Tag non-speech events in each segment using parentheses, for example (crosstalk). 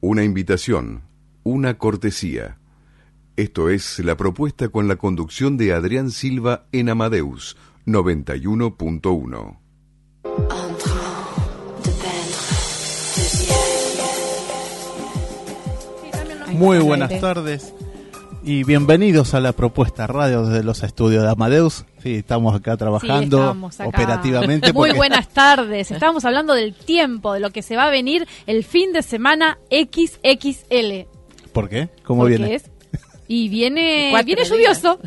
una invitación, una cortesía. Esto es la propuesta con la conducción de Adrián Silva en Amadeus 91.1. Muy buenas tardes y bienvenidos a la propuesta radio desde los estudios de Amadeus. Sí, estamos acá trabajando operativamente. (laughs) Muy buenas tardes. Estábamos hablando del tiempo, de lo que se va a venir el fin de semana XXL. ¿Por qué? ¿Cómo viene? Es y viene, (laughs) viene lluvioso,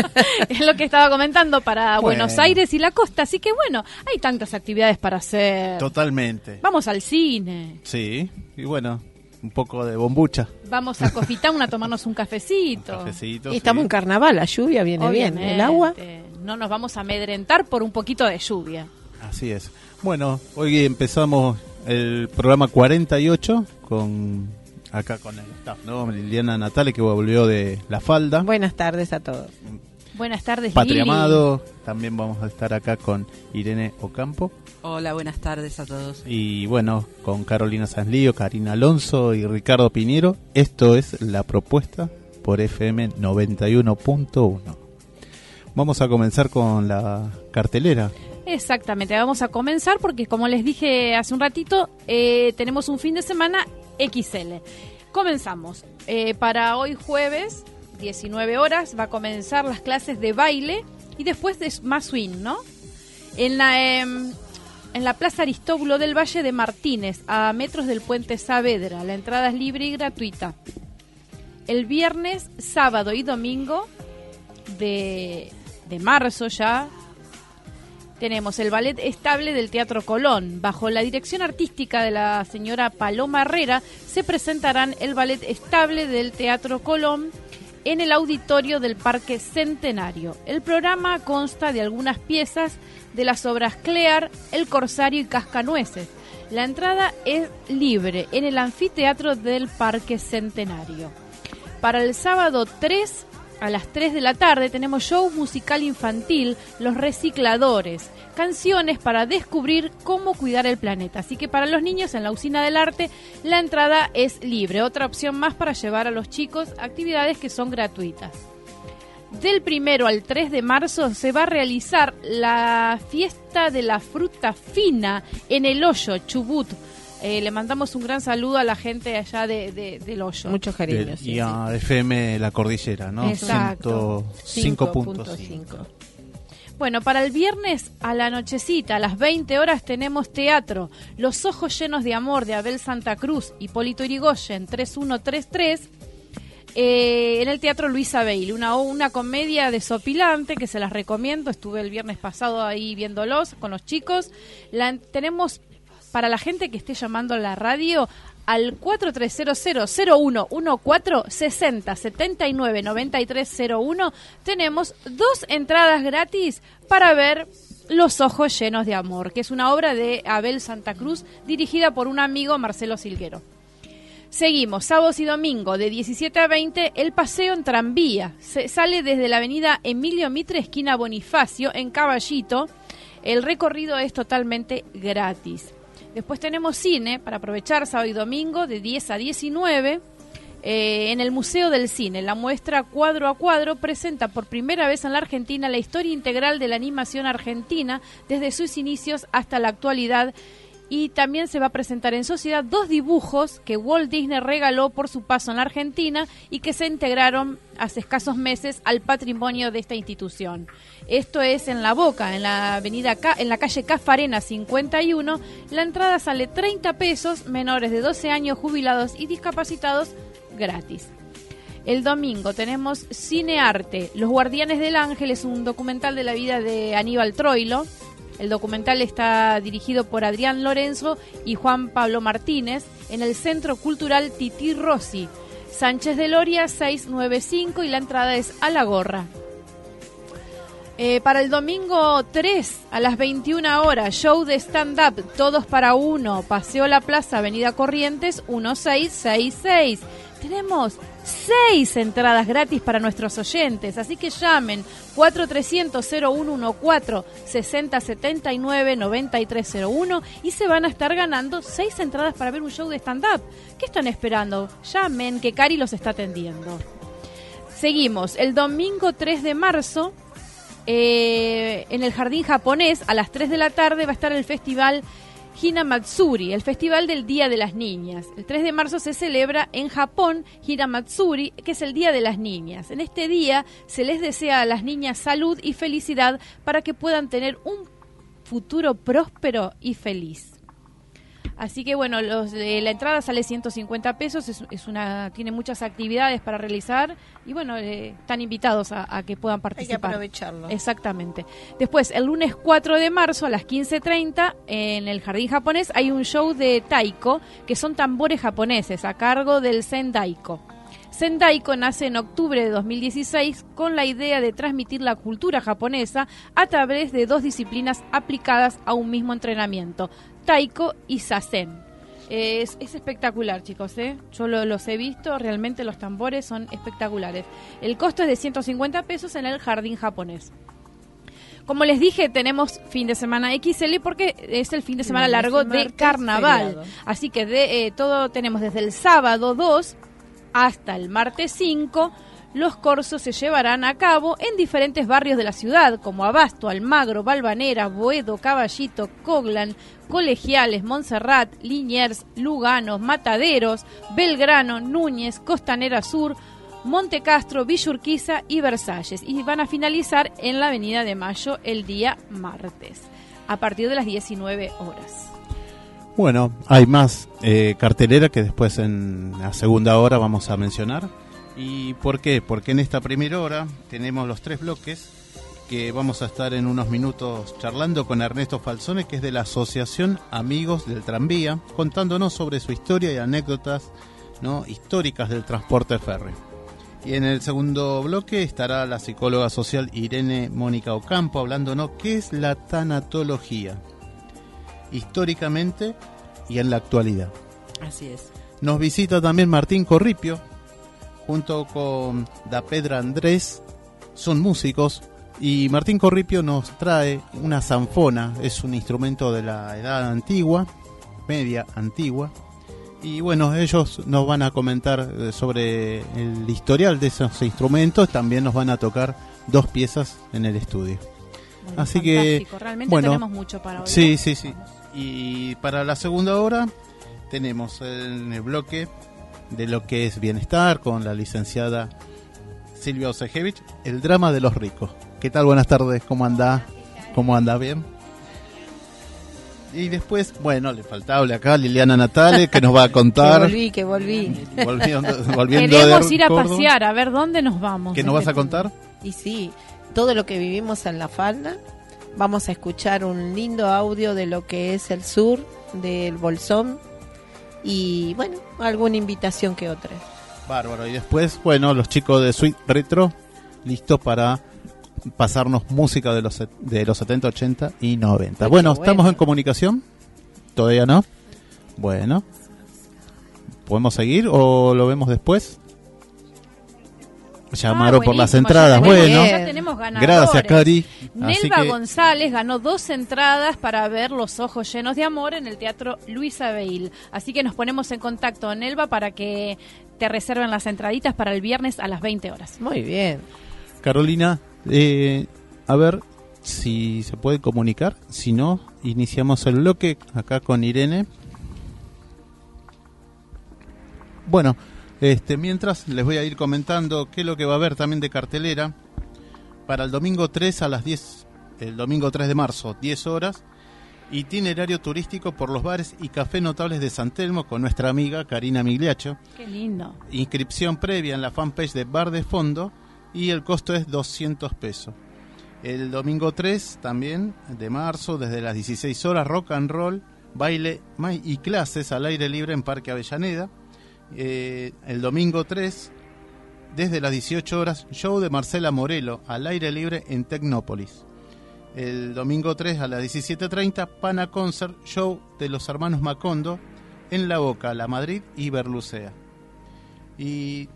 (laughs) es lo que estaba comentando para Buenos Aires y la costa, así que bueno, hay tantas actividades para hacer. Totalmente. Vamos al cine. Sí, y bueno, un poco de bombucha. Vamos a Cofitown a tomarnos un cafecito. y estamos en carnaval, la lluvia viene bien, el agua. No nos vamos a amedrentar por un poquito de lluvia. Así es. Bueno, hoy empezamos el programa 48 con acá con el staff, ¿no? Liliana Natale que volvió de La Falda. Buenas tardes a todos. Buenas tardes, Patria Amado, también vamos a estar acá con Irene Ocampo. Hola, buenas tardes a todos. Y bueno, con Carolina Sanlío, Karina Alonso y Ricardo Piñero. Esto es la propuesta por FM 91.1. Vamos a comenzar con la cartelera. Exactamente, vamos a comenzar porque como les dije hace un ratito, eh, tenemos un fin de semana XL. Comenzamos. Eh, para hoy jueves, 19 horas, va a comenzar las clases de baile y después de más swing, ¿no? En la, em, en la Plaza Aristóbulo del Valle de Martínez, a metros del puente Saavedra. La entrada es libre y gratuita. El viernes, sábado y domingo de, de marzo ya tenemos el ballet estable del Teatro Colón. Bajo la dirección artística de la señora Paloma Herrera se presentarán el ballet estable del Teatro Colón en el auditorio del Parque Centenario. El programa consta de algunas piezas de las obras Clear, El Corsario y Cascanueces. La entrada es libre en el anfiteatro del Parque Centenario. Para el sábado 3 a las 3 de la tarde tenemos show musical infantil Los Recicladores, canciones para descubrir cómo cuidar el planeta. Así que para los niños en la usina del arte la entrada es libre, otra opción más para llevar a los chicos actividades que son gratuitas. Del primero al 3 de marzo se va a realizar la fiesta de la fruta fina en el hoyo, Chubut. Eh, le mandamos un gran saludo a la gente allá de, del hoyo. Muchos cariños. y a FM La Cordillera, ¿no? Exacto. 5.5. Bueno, para el viernes a la nochecita, a las 20 horas, tenemos teatro. Los ojos llenos de amor de Abel Santa Cruz y Polito Irigoyen, 3133 eh, en el Teatro Luisa Bailey, una, una comedia desopilante que se las recomiendo. Estuve el viernes pasado ahí viéndolos con los chicos. La, tenemos para la gente que esté llamando a la radio al 4300-0114 60 79 9301 tenemos dos entradas gratis para ver Los ojos llenos de amor, que es una obra de Abel Santa Cruz dirigida por un amigo Marcelo Silguero. Seguimos, sábados y domingo de 17 a 20, el paseo en tranvía. Se sale desde la avenida Emilio Mitre, esquina Bonifacio, en Caballito. El recorrido es totalmente gratis. Después tenemos cine para aprovechar sábado y domingo de 10 a 19. Eh, en el Museo del Cine, la muestra Cuadro a Cuadro presenta por primera vez en la Argentina la historia integral de la animación argentina desde sus inicios hasta la actualidad y también se va a presentar en sociedad dos dibujos que Walt Disney regaló por su paso en la Argentina y que se integraron hace escasos meses al patrimonio de esta institución. Esto es en La Boca, en la avenida en la calle Cafarena 51. La entrada sale 30 pesos, menores de 12 años, jubilados y discapacitados gratis. El domingo tenemos Cine Arte, Los Guardianes del Ángel, es un documental de la vida de Aníbal Troilo. El documental está dirigido por Adrián Lorenzo y Juan Pablo Martínez en el Centro Cultural Titi Rossi, Sánchez de Loria 695 y la entrada es a la gorra. Eh, para el domingo 3 a las 21 horas, show de stand-up, todos para uno, Paseo La Plaza, Avenida Corrientes 1666 tenemos seis entradas gratis para nuestros oyentes, así que llamen 4300-0114 6079 9301 y se van a estar ganando seis entradas para ver un show de stand-up. ¿Qué están esperando? Llamen, que Cari los está atendiendo. Seguimos, el domingo 3 de marzo, eh, en el Jardín Japonés, a las 3 de la tarde, va a estar el festival Hinamatsuri, el Festival del Día de las Niñas. El 3 de marzo se celebra en Japón Hinamatsuri, que es el Día de las Niñas. En este día se les desea a las niñas salud y felicidad para que puedan tener un futuro próspero y feliz. Así que bueno, los de la entrada sale 150 pesos, es, una tiene muchas actividades para realizar y bueno, eh, están invitados a, que puedan participar. Hay que aprovecharlo. Exactamente. Después, el lunes 4 de marzo a las 15.30 en el Jardín Japonés hay un show de taiko, que son tambores japoneses a cargo del Sendaiko. Sendaiko nace en octubre de 2016 con la idea de transmitir la cultura japonesa a través de dos disciplinas aplicadas a un mismo entrenamiento, taiko y sasen. Es, espectacular, chicos, ¿eh? Yo los he visto, realmente los tambores son espectaculares. El costo es de 150 pesos en el jardín japonés. Como les dije, tenemos fin de semana XL porque es el fin de semana largo de carnaval. Así que de, eh, todo tenemos desde el sábado 2 hasta el martes 5 los corsos se llevarán a cabo en diferentes barrios de la ciudad, como Abasto, Almagro, Balvanera, Boedo, Caballito, Coglan, Colegiales, Montserrat, Liniers, Lugano, Mataderos, Belgrano, Núñez, Costanera Sur, Monte Castro, Villurquiza y Versalles. Y van a finalizar en la Avenida de Mayo el día martes, a partir de las 19 horas. Bueno, hay más eh, cartelera que después en la segunda hora vamos a mencionar. ¿Y por qué? Porque en esta primera hora tenemos los tres bloques que vamos a estar en unos minutos charlando con Ernesto Falsone, que es de la Asociación Amigos del Tranvía, contándonos sobre su historia y anécdotas ¿no? históricas del transporte férreo. Y en el segundo bloque estará la psicóloga social Irene Mónica Ocampo hablándonos qué es la tanatología, históricamente y en la actualidad. Así es. Nos visita también Martín Corripio, junto con Da Pedra Andrés, son músicos y Martín Corripio nos trae una zanfona, es un instrumento de la edad antigua, media antigua. Y bueno, ellos nos van a comentar eh, sobre el historial de esos instrumentos, también nos van a tocar dos piezas en el estudio. Así que realmente bueno, tenemos mucho para hoy. Sí, sí, sí. Y para la segunda hora tenemos en el bloque de lo que es bienestar con la licenciada Silvia Osejevich, el drama de los ricos. ¿Qué tal? Buenas tardes, ¿cómo anda? ¿Cómo anda? ¿Bien? Y después, bueno, le faltaba acá Liliana Natale que nos va a (laughs) contar. que volví, que volví. Volviendo, volviendo Queremos ir a pasear, a ver dónde nos vamos. ¿Qué nos vas a contar? Y sí, todo lo que vivimos en la falda. Vamos a escuchar un lindo audio de lo que es el sur del Bolsón y bueno, alguna invitación que otra. Bárbaro. Y después, bueno, los chicos de Sweet Retro, listos para pasarnos música de los, de los 70, 80 y 90. Ay, bueno, ¿estamos bueno. en comunicación? ¿Todavía no? Bueno. ¿Podemos seguir o lo vemos después? Llamaron Ah, por las entradas. Bueno, ya tenemos ganadores. gracias, Cari. Nelva que- González ganó dos entradas para ver Los Ojos Llenos de Amor en el Teatro Luis Abeil. Así que nos ponemos en contacto, Nelva, para que te reserven las entraditas para el viernes a las 20 horas. Muy bien. Carolina, eh, a ver si se puede comunicar. Si no, iniciamos el bloque acá con Irene. Bueno, este, mientras les voy a ir comentando qué es lo que va a haber también de cartelera para el domingo 3 a las 10, el domingo 3 de marzo, 10 horas, itinerario turístico por los bares y café notables de San Telmo con nuestra amiga Karina Migliacho Qué lindo. inscripción previa en la fanpage de Bar de Fondo y el costo es 200 pesos. El domingo 3 también de marzo, desde las 16 horas, rock and roll, baile y clases al aire libre en Parque Avellaneda. Eh, el domingo 3, desde las 18 horas, show de Marcela Morelo al aire libre en Tecnópolis. El domingo 3 a las 17.30, Pana Concert, show de los hermanos Macondo en La Boca, La Madrid y Berlucea. Y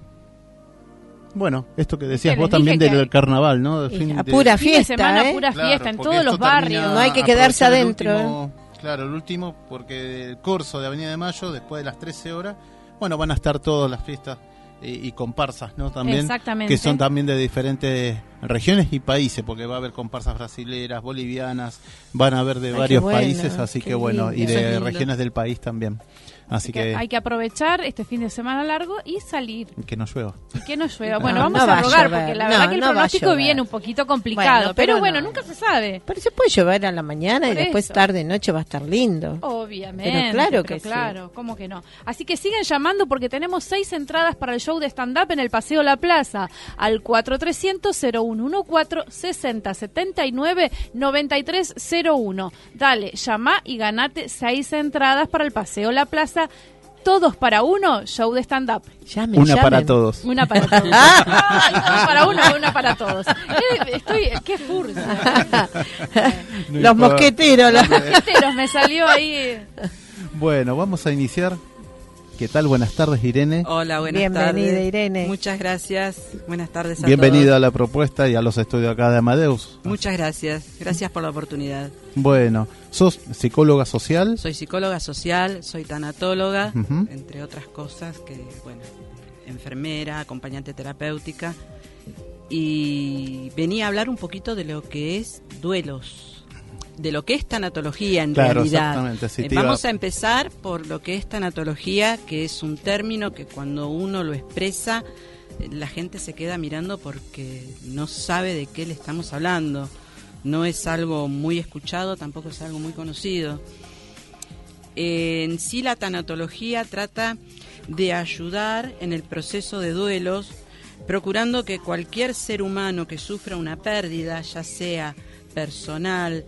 bueno, esto que decías vos también del hay- carnaval, ¿no? Del Y fin a de- pura Fin de fiesta, semana, ¿eh? pura Claro, fiesta en todos los barrios. No hay que quedarse adentro, ¿eh? Claro, el último, porque el curso de Avenida de Mayo, después de las 13 horas, bueno, van a estar todas las fiestas y, y comparsas, ¿no? También, Exactamente. que son también de diferentes regiones y países, porque va a haber comparsas brasileras, bolivianas, van a haber de varios bueno, países, así que bueno, y de regiones del país también. Así que que, hay que aprovechar este fin de semana largo y salir. que no llueva. Y que no llueva. (laughs) Bueno, No, vamos no a rogar, porque la No, verdad que el pronóstico viene un poquito complicado. Bueno, pero, pero bueno, no. nunca se sabe. Pero se puede llover a la mañana y después eso. tarde, noche va a estar lindo. Obviamente. Pero claro que pero sí. claro, ¿cómo que no? Así que siguen llamando porque tenemos seis entradas para el show de stand-up en el Paseo La Plaza al 4300-0114-6079-9301. Dale, llama y ganate seis entradas para el Paseo La Plaza. Todos para uno, show de stand-up. Llamen, Una para llamen. todos. Una para (laughs) todos. Ay, todos para uno, una para todos. Eh, Estoy, qué furcia. No Los mosqueteros. la- Mosqueteros, me salió ahí. Bueno, vamos a iniciar. ¿Qué tal? Buenas tardes, Irene. Hola, buenas Bienvenida, tardes. Irene. Muchas gracias. Buenas tardes a Bienvenida a todos. la propuesta y a los estudios acá de Amadeus. Muchas gracias. Gracias por la oportunidad. Bueno, sos psicóloga social. Soy psicóloga social, soy tanatóloga, entre otras cosas que, bueno, enfermera, acompañante terapéutica. Y venía a hablar un poquito de lo que es duelos, de lo que es tanatología en Claro, realidad. Eh, Vamos a empezar por lo que es tanatología, que es un término que cuando uno lo expresa, eh, la gente se queda mirando porque no sabe de qué le estamos hablando. No es algo muy escuchado, tampoco es algo muy conocido. Eh, en sí la tanatología trata de ayudar en el proceso de duelos, procurando que cualquier ser humano que sufra una pérdida, ya sea personal,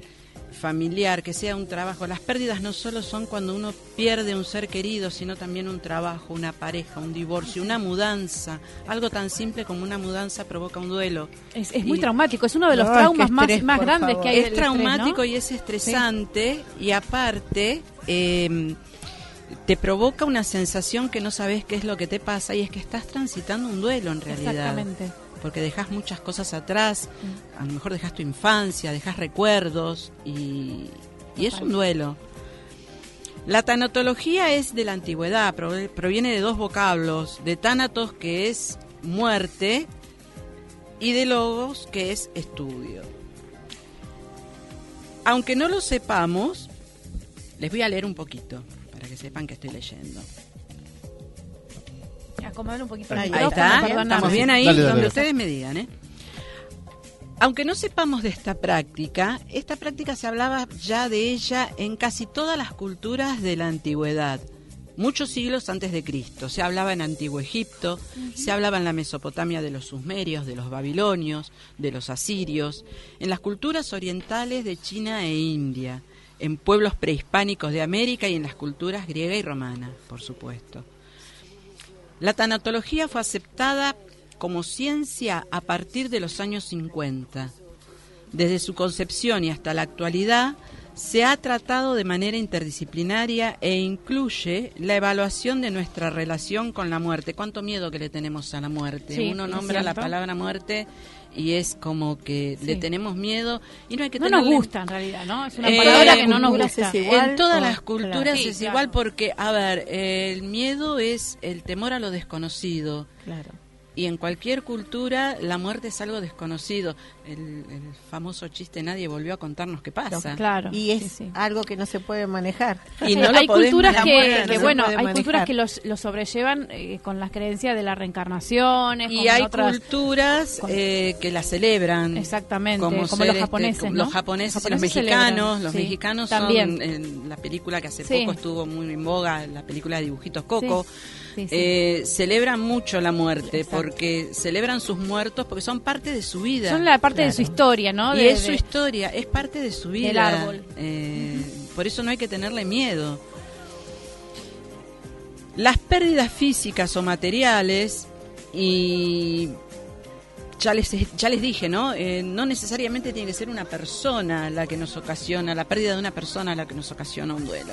familiar, que sea un trabajo. Las pérdidas no solo son cuando uno pierde un ser querido, sino también un trabajo, una pareja, un divorcio, una mudanza. Algo tan simple como una mudanza provoca un duelo. Es, es muy Y- traumático, es uno de los traumas más, grandes favor. que hay. es estrés, traumático ¿no? y es estresante y aparte eh, te provoca una sensación que no sabes qué es lo que te pasa y es que estás transitando un duelo en realidad. Exactamente. Porque dejas muchas cosas atrás, a lo mejor dejas tu infancia, dejas recuerdos y, y es un duelo. La tanatología es de la antigüedad, proviene de dos vocablos, de tánatos que es muerte y de logos que es estudio. Aunque no lo sepamos, les voy a leer un poquito para que sepan que estoy leyendo. Acomodar un poquito el Ahí Ahí está, perdóname. estamos bien ahí, Dale, dale, donde dale. ustedes me digan, ¿eh? Aunque no sepamos de esta práctica, esta práctica se hablaba ya de ella en casi todas las culturas de la antigüedad, muchos siglos antes de Cristo. Se hablaba en Antiguo Egipto, se hablaba en la Mesopotamia de los sumerios, de los babilonios, de los asirios, en las culturas orientales de China e India, en pueblos prehispánicos de América y en las culturas griega y romana, por supuesto. La tanatología fue aceptada como ciencia a partir de los años 50 desde su concepción y hasta la actualidad, se ha tratado de manera interdisciplinaria e incluye la evaluación de nuestra relación con la muerte. ¿Cuánto miedo que le tenemos a la muerte? Sí, Uno nombra la palabra muerte y es como que le tenemos miedo y no hay que No nos gusta en realidad, ¿no? Es una Eh, palabra que no nos gusta. igual. en todas o- las culturas Sí, es claro. igual porque, a ver, el miedo es el temor a lo desconocido. Claro. Y en cualquier cultura la muerte es algo desconocido. El, el famoso chiste nadie volvió a contarnos qué pasa. Claro. Y es sí, sí. algo que no se puede manejar. Y no hay culturas que, que, no bueno, hay manejar. culturas que los, los sobrellevan eh, con las creencias de las reencarnaciones. Y con hay otras- culturas con- eh, que la celebran. Exactamente, como, ser, los japoneses, ¿no? Los japoneses, y los japoneses mexicanos. celebran, Los sí, mexicanos también. son en la película que hace Sí. poco estuvo muy en boga, la película de dibujitos Coco. Sí, sí. eh, celebran mucho la muerte Exacto. porque celebran sus muertos porque son parte de su vida. Son la parte de su historia, ¿no? y De- es su historia, es parte de su vida. Del árbol. Eh, por eso no hay que tenerle miedo. Las pérdidas físicas o materiales, y ya les, ya les dije, ¿no? Eh, no necesariamente tiene que ser una persona la que nos ocasiona, la pérdida de una persona la que nos ocasiona un duelo.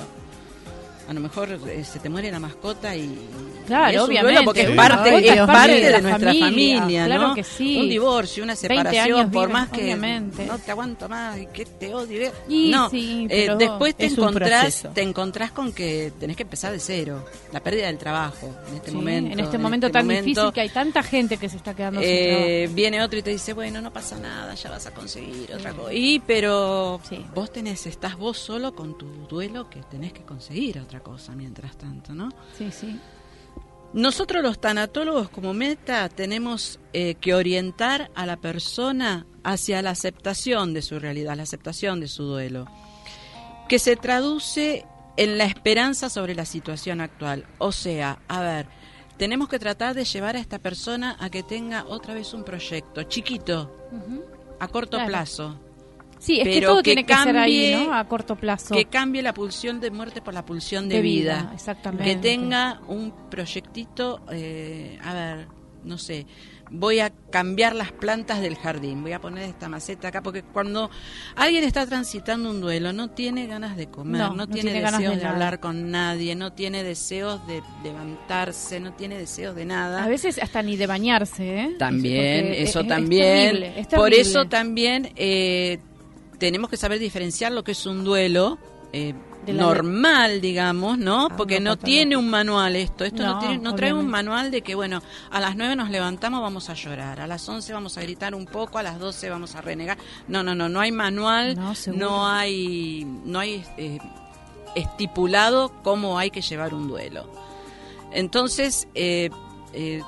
A lo mejor eh, se te muere la mascota y. Claro, y es obviamente. porque es Sí. parte, Una es parte de la nuestra familia, familia, claro ¿no? que sí. Un divorcio, una 20 separación, por viven, más que obviamente. no te aguanto más y que te odio. Y no, sí, eh, después te encontrás, te encontrás con que tenés que empezar de cero. La pérdida del trabajo en este Sí, momento. en este momento tan momento, difícil que hay tanta gente que se está quedando sin eh, viene otro y te dice, bueno, no pasa nada, ya vas a conseguir otra cosa. Y pero Sí. vos tenés, estás vos solo con tu duelo que tenés que conseguir otra cosa mientras tanto, ¿no? Sí, sí. Nosotros los tanatólogos como meta tenemos eh, que orientar a la persona hacia la aceptación de su realidad, la aceptación de su duelo, que se traduce en la esperanza sobre la situación actual. O sea, a ver, tenemos que tratar de llevar a esta persona a que tenga otra vez un proyecto chiquito, a corto Claro. plazo, Sí, es que todo que tiene que ser ahí, ¿no? A corto plazo. que cambie la pulsión de muerte por la pulsión de, De vida. vida, exactamente. Que tenga un proyectito, eh, a ver, no sé, voy a cambiar las plantas del jardín, voy a poner esta maceta acá, porque cuando alguien está transitando un duelo, no tiene ganas de comer, No, no, no tiene, tiene deseos de hablar con nadie, no tiene deseos de levantarse, no tiene deseos de nada. A veces hasta ni de bañarse, ¿eh? También, Porque eso es- es también. terrible, es Por eso también eh, tenemos que saber diferenciar lo que es un duelo eh, normal, digamos, ¿no? Ah, Porque no, tiene un manual esto. Esto no, No, tiene, no trae un manual de que, bueno, a las 9 nos levantamos, vamos a llorar, a las 11 vamos a gritar un poco, a las 12 vamos a renegar. No, no, no, no hay manual, no hay, no hay eh, estipulado cómo hay que llevar un duelo. Entonces, eh, eh,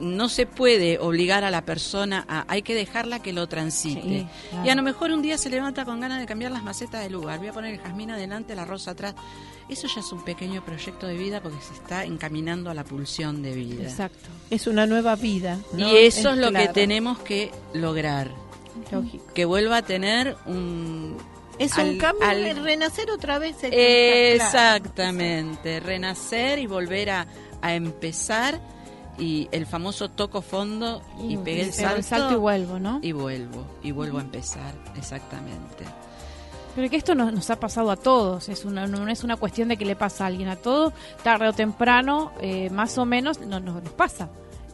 no se puede obligar a la persona a, hay que dejarla que lo transite. Sí, claro. Y a lo mejor un día se levanta con ganas de cambiar las macetas de lugar. Voy a poner el jazmín adelante, la rosa atrás. Eso ya es un pequeño proyecto de vida porque se está encaminando a la pulsión de vida. Exacto. Es una nueva vida. ¿no? Y eso es, lo que tenemos que lograr. lógico. Que vuelva a tener un... Es al- un cambio al- de renacer otra vez. claro. Exactamente, renacer y volver a, a empezar y el famoso toco fondo y pegué el Pego salto, y vuelvo, ¿no? y vuelvo, y vuelvo a empezar, exactamente. Pero que esto nos, nos ha pasado a todos, es una, no es una cuestión de que le pasa a alguien, a todo, tarde o temprano, eh, más o menos, no, no- nos pasa.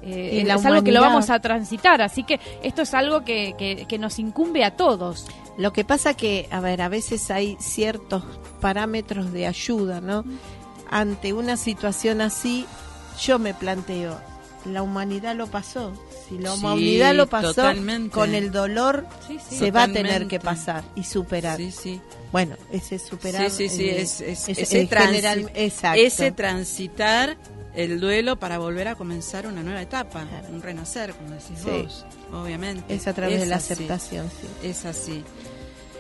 Eh, Y es algo que lo vamos a transitar, así que esto es algo que, que, que nos incumbe a todos. Lo que pasa que, a ver, a veces hay ciertos parámetros de ayuda, ¿no? Ante una situación así, yo me planteo, la humanidad lo pasó. Si la Sí, humanidad lo pasó, totalmente. con el dolor Sí, sí. se va a tener que pasar y superar. Bueno, ese superar. Sí, sí, sí, eh, es- es- es- ese general- transitar el duelo para volver a comenzar una nueva etapa, Claro. un renacer, como decís vos, obviamente. es a través de la así. aceptación, sí. Es así.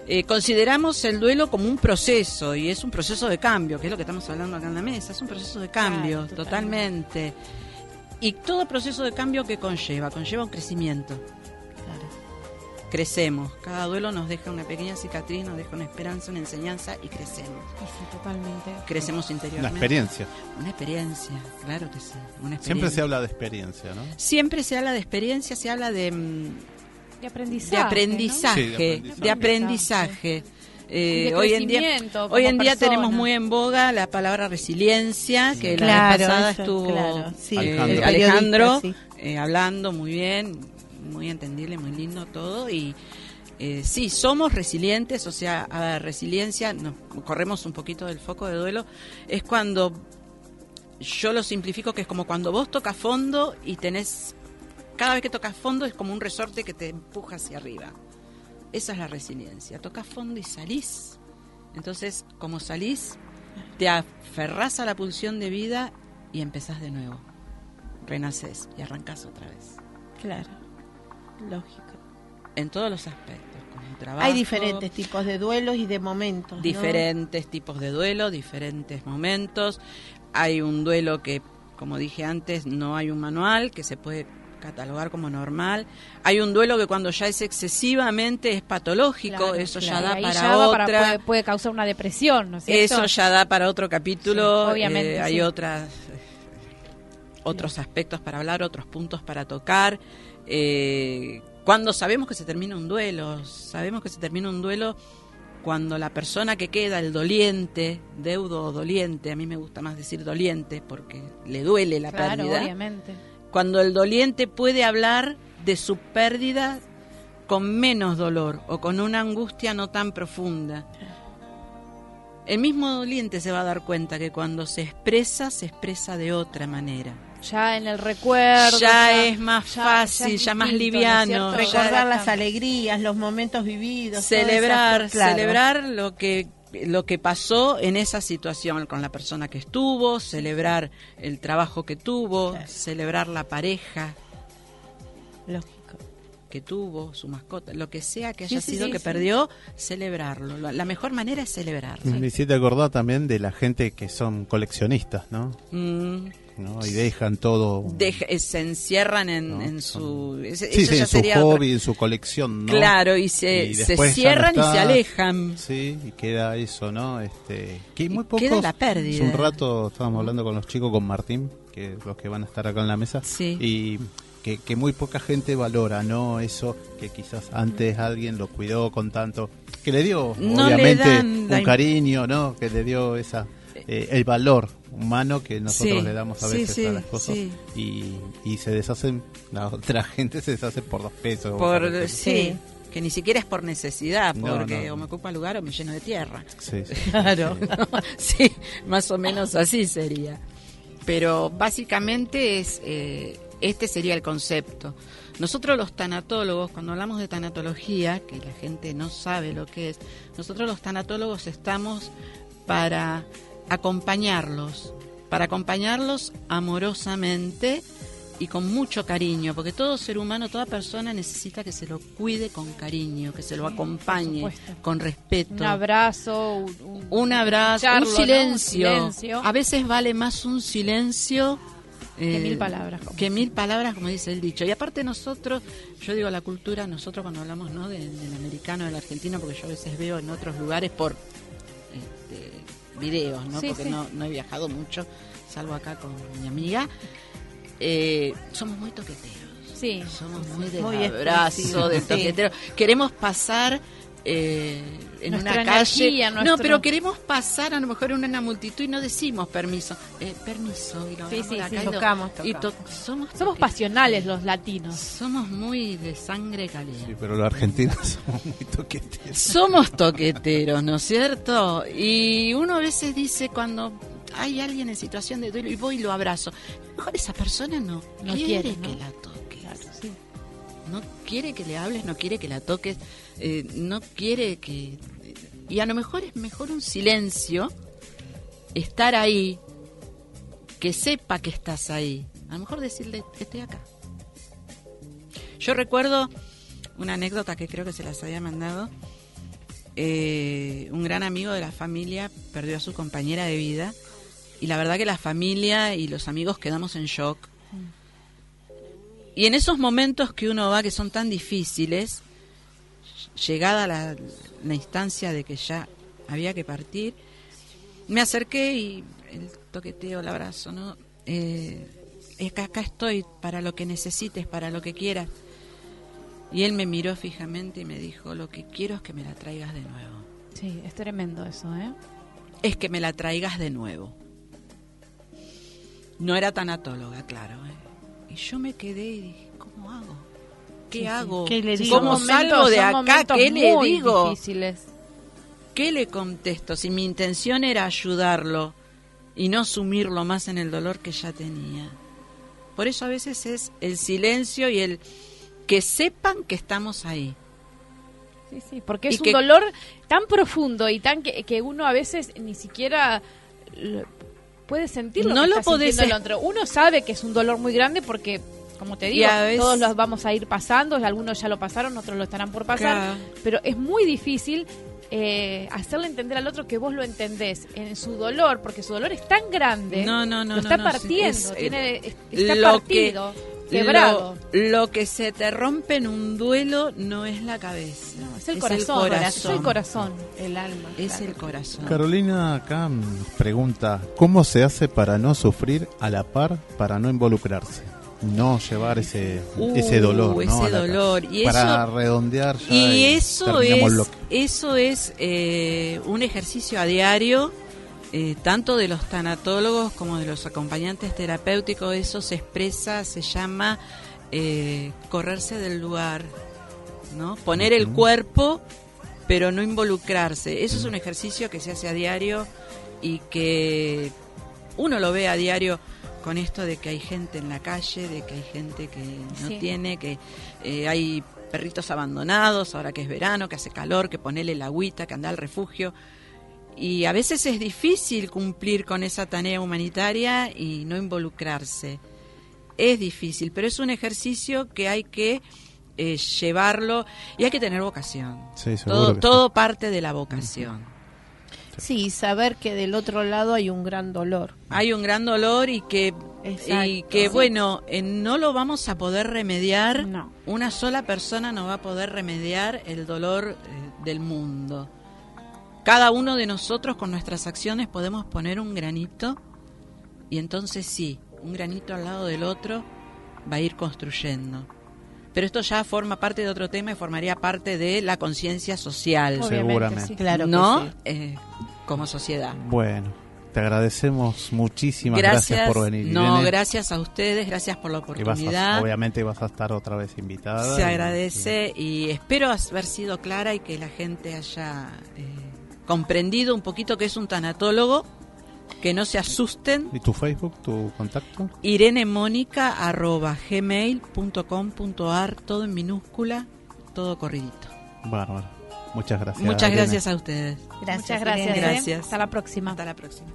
Eh, consideramos el duelo como un proceso y es un proceso de cambio, que es lo que estamos hablando acá en la mesa, es un proceso de cambio, Claro, totalmente. Y todo proceso de cambio que conlleva, conlleva un crecimiento. Crecemos, cada duelo nos deja una pequeña cicatriz, nos deja una esperanza, una enseñanza y crecemos. Sí, sí, totalmente. Crecemos Una interiormente. experiencia. Una experiencia, claro que sí. Una Siempre se habla de experiencia, ¿no? Siempre se habla de experiencia, se habla de, mm, De aprendizaje. de ¿no? aprendizaje, Sí, de aprendizaje. de aprendizaje. Eh, hoy en día, hoy en día persona. tenemos muy en boga la palabra resiliencia, que la Claro, vez pasada eso, estuvo claro, sí, eh, Alejandro. Alejandro, Periodista, eh, hablando muy bien, muy entendible, muy lindo todo y eh, sí, somos resilientes, o sea, a ver, resiliencia, nos corremos un poquito del foco de duelo, es cuando yo lo simplifico que es como cuando vos tocas fondo y tenés cada vez que tocas fondo es como un resorte que te empuja hacia arriba. Esa es la resiliencia. Tocas fondo y salís. Entonces, como salís, te aferrás a la pulsión de vida y empezás de nuevo. Renaces y arrancás otra vez. Claro, lógico. En todos los aspectos. Trabajo, Hay diferentes tipos de duelos y de momentos. ¿no? diferentes tipos de duelo, diferentes momentos. Hay un duelo que, como dije antes, no hay un manual que se puede catalogar como normal. Hay un duelo que cuando ya es excesivamente es patológico, Claro, eso claro. ya da Ahí para ya otra. puede, puede causar una depresión, ¿no es cierto? Eso ya da para otro capítulo. Sí, obviamente, eh, hay sí. otras otros aspectos para hablar, otros puntos para tocar. Eh, cuando sabemos que se termina un duelo, sabemos que se termina un duelo cuando la persona que queda, el doliente, deudo o doliente, a mí me gusta más decir doliente porque le duele la Claro, pérdida. obviamente. Cuando el doliente puede hablar de su pérdida con menos dolor o con una angustia no tan profunda. El mismo doliente se va a dar cuenta que cuando se expresa, se expresa de otra manera. Ya en el recuerdo. Ya es más ya- fácil, es ya más liviano, Recordar Ya- las alegrías, los momentos vividos. celebrar, celebrar lo que lo que pasó en esa situación con la persona que estuvo, celebrar el trabajo que tuvo, Claro. celebrar la pareja Lógico. Que tuvo, su mascota, lo que sea que haya sí, sido sí, que sí. perdió, celebrarlo. La mejor manera es celebrarlo. Me hiciste acordar también de la gente que son coleccionistas, ¿no? Mm, ¿No? Y dejan todo. deja- eh, se encierran en, No, en son- su... Sí, eso sí, ya en su sería otra- hobby, en su colección, ¿no? Claro, y se, Y se no cierran y se alejan. Sí, y queda eso, ¿no? Este, que Y muy pocos, queda la pérdida. Hace un rato estábamos hablando con los chicos, con Martín, que los que van a estar acá en la mesa, Sí. y que, que muy poca gente valora, ¿no? Eso que quizás antes alguien lo cuidó con tanto, que le dio, No le obviamente, dan un cariño, ¿no? Que le dio esa eh, el valor humano que nosotros Sí, le damos a veces sí, a las cosas sí. y, y se deshacen, la otra (laughs) gente se deshace por dos pesos. Por, por- sí, que ni siquiera es por necesidad, No, porque no. o me ocupa lugar o me lleno de tierra. Sí, sí. (laughs) Claro. (laughs) sí, más o menos así sería. Pero básicamente es eh, este sería el concepto. Nosotros los tanatólogos, cuando hablamos de tanatología, que la gente no sabe lo que es, nosotros los tanatólogos estamos para acompañarlos, para acompañarlos amorosamente y con mucho cariño, porque todo ser humano, toda persona necesita que se lo cuide con cariño, que se lo acompañe con respeto. Un abrazo, un, un- Un abrazo, un silencio. A veces vale más un silencio Que eh, mil palabras, como Que mil palabras, como dice el dicho. Y aparte nosotros, yo digo la cultura, nosotros cuando hablamos ¿no? del, del americano, del argentino, porque yo a veces veo en otros lugares por este, videos, ¿no? Sí, porque sí. No, no he viajado mucho, salvo acá con mi amiga. Eh, somos muy toqueteros. Sí. Somos muy de Muy abrazo, expresivos, de sí. toquetero. Queremos pasar eh, en Nuestra una calle. energía, No, pero queremos pasar a lo mejor en una multitud y no decimos permiso. Eh, permiso. Y lo Sí, sí, sí. y lo- Tocamos, y tocamos. to- somos, Somos toque- pasionales los latinos. Somos muy de sangre caliente. Sí, pero los argentinos (laughs) somos muy toqueteros. Somos toqueteros, ¿no es cierto? Y uno a veces dice cuando hay alguien en situación de duelo y voy y lo abrazo. A lo mejor esa persona no, No quiere, quiere, ¿no? que la toques. No quiere que le hables, no quiere que la toques, eh, no quiere que... Y a lo mejor es mejor un silencio, estar ahí, que sepa que estás ahí. A lo mejor decirle, estoy acá. Yo recuerdo una anécdota que creo que se las había mandado. Eh, un gran amigo de la familia perdió a su compañera de vida y la verdad que la familia y los amigos quedamos en shock. Y en esos momentos que uno va que son tan difíciles, llegada la, la instancia de que ya había que partir, me acerqué y el toqueteo, el abrazo, ¿no? Eh, es que acá estoy para lo que necesites, para lo que quieras. Y él me miró fijamente y me dijo, lo que quiero es que me la traigas de nuevo. Sí, es tremendo eso, ¿eh? Es que me la traigas de nuevo. No era tanatóloga, claro. ¿eh? Y yo me quedé y dije, ¿cómo hago? ¿Qué Sí, hago? ¿Qué le digo? ¿Cómo salgo de acá? ¿Qué le digo? difíciles. ¿Qué le contesto? Si mi intención era ayudarlo y no sumirlo más en el dolor que ya tenía. Por eso a veces es el silencio y el que sepan que estamos ahí. Sí, sí, porque Y es un que- dolor tan profundo y tan que, que uno a veces ni siquiera puede sentir lo No que lo está podés el otro. Uno sabe que es un dolor muy grande porque, como te digo, veces- todos los vamos a ir pasando, algunos ya lo pasaron, otros lo estarán por pasar, Claro. pero es muy difícil eh, hacerle entender al otro que vos lo entendés en su dolor, porque su dolor es tan grande, No, no, no, lo no, está partiendo, tiene, es- está partido, quebrado. Lo, lo que se te rompe en un duelo no es la cabeza. No, es el corazón, es el corazón. El alma. Es claro. el corazón. Carolina acá pregunta, ¿cómo se hace para no sufrir a la par, para no involucrarse? No llevar ese, Uh, ese dolor, ¿no? ese dolor. Y para eso- redondear ya Y eso es, eso es eh, un ejercicio a diario, eh, tanto de los tanatólogos como de los acompañantes terapéuticos. Eso se expresa, se llama eh, correrse del lugar, ¿no? Poner el cuerpo, pero no involucrarse. Eso es un ejercicio que se hace a diario y que uno lo ve a diario con esto de que hay gente en la calle, de que hay gente que no Sí. tiene, que eh, hay perritos abandonados, ahora que es verano, que hace calor, que ponele la agüita, que anda al refugio. Y a veces es difícil cumplir con esa tarea humanitaria y no involucrarse. Es difícil, pero es un ejercicio que hay que eh, llevarlo y hay que tener vocación. Sí, Todo, parte de la vocación. Sí, saber que del otro lado hay un gran dolor. Hay un gran dolor y que, Exacto. y que bueno, eh, no lo vamos a poder remediar. No. Una sola persona no va a poder remediar el dolor eh, del mundo. Cada uno de nosotros con nuestras acciones podemos poner un granito y entonces sí, un granito al lado del otro va a ir construyendo. Pero esto ya forma parte de otro tema y formaría parte de la conciencia social, Obviamente, Seguramente. sí. Claro ¿no? que sí. Eh, como sociedad. Bueno, te agradecemos muchísimas Gracias, gracias, por venir. no, Irene. gracias a ustedes, gracias por la Y vas a- oportunidad. obviamente vas a estar otra vez invitada. Se y- agradece y espero haber sido clara y que la gente haya eh, comprendido un poquito que es un tanatólogo, que no se asusten. ¿Y tu Facebook, tu contacto? irenemónica arroba gmail.com.ar, todo en minúscula, todo corridito. Bárbaro. Muchas gracias. Muchas Irene. gracias a ustedes. Gracias. Muchas gracias. Irene. Gracias. Hasta la próxima. Hasta la próxima.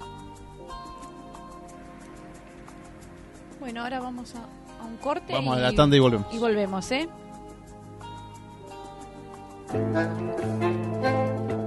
Bueno, ahora vamos a, a un corte. Vamos a y, la tanda y volvemos. Y volvemos, ¿eh?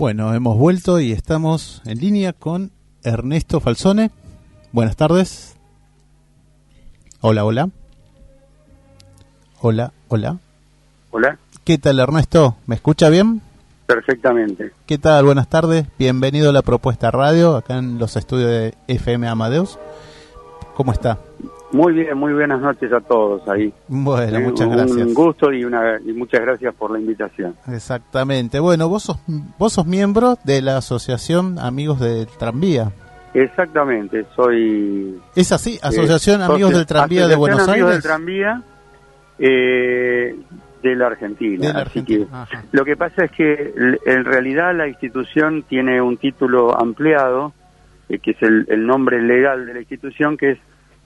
Bueno, hemos vuelto y estamos en línea con Ernesto Falsone. Buenas tardes. Hola, hola. Hola, hola. Hola, ¿Qué tal, Ernesto? ¿Me escucha bien? perfectamente. ¿Qué tal? Buenas tardes. Bienvenido a la propuesta radio, acá en los estudios de FM Amadeus. ¿Cómo está? Muy bien, muy buenas noches a todos ahí. Bueno, Eh, muchas un, gracias. Un gusto y, una, y muchas gracias por la invitación. Exactamente. Bueno, vos sos, vos sos miembro de la Asociación Amigos del Tranvía. Exactamente, soy... ¿Es así? Asociación eh, Amigos socio- del Tranvía de Asociación Buenos Amigos Aires. del Tranvía eh, de la Argentina. De la Así Argentina. que lo que pasa es que en realidad la institución tiene un título ampliado, eh, que es el, el nombre legal de la institución, que es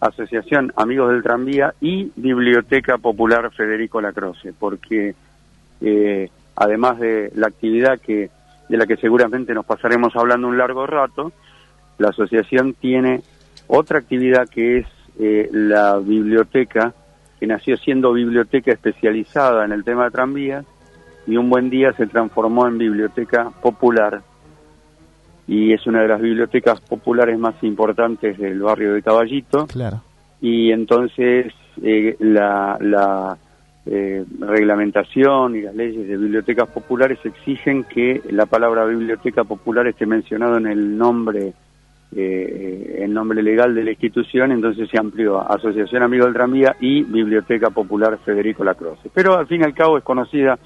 Asociación Amigos del Tranvía y Biblioteca Popular Federico Lacroce, porque eh, además de la actividad que de la que seguramente nos pasaremos hablando un largo rato, la asociación tiene otra actividad que es eh, la biblioteca, que nació siendo biblioteca especializada en el tema de tranvías y un buen día se transformó en biblioteca popular y es una de las bibliotecas populares más importantes del barrio de Caballito Claro. y entonces eh, la, la eh, reglamentación y las leyes de bibliotecas populares exigen que la palabra biblioteca popular esté mencionado en el nombre eh, el nombre legal de la institución, entonces se amplió a Asociación Amigos del Tranvía y Biblioteca Popular Federico Lacroce. Pero al fin y al cabo es conocida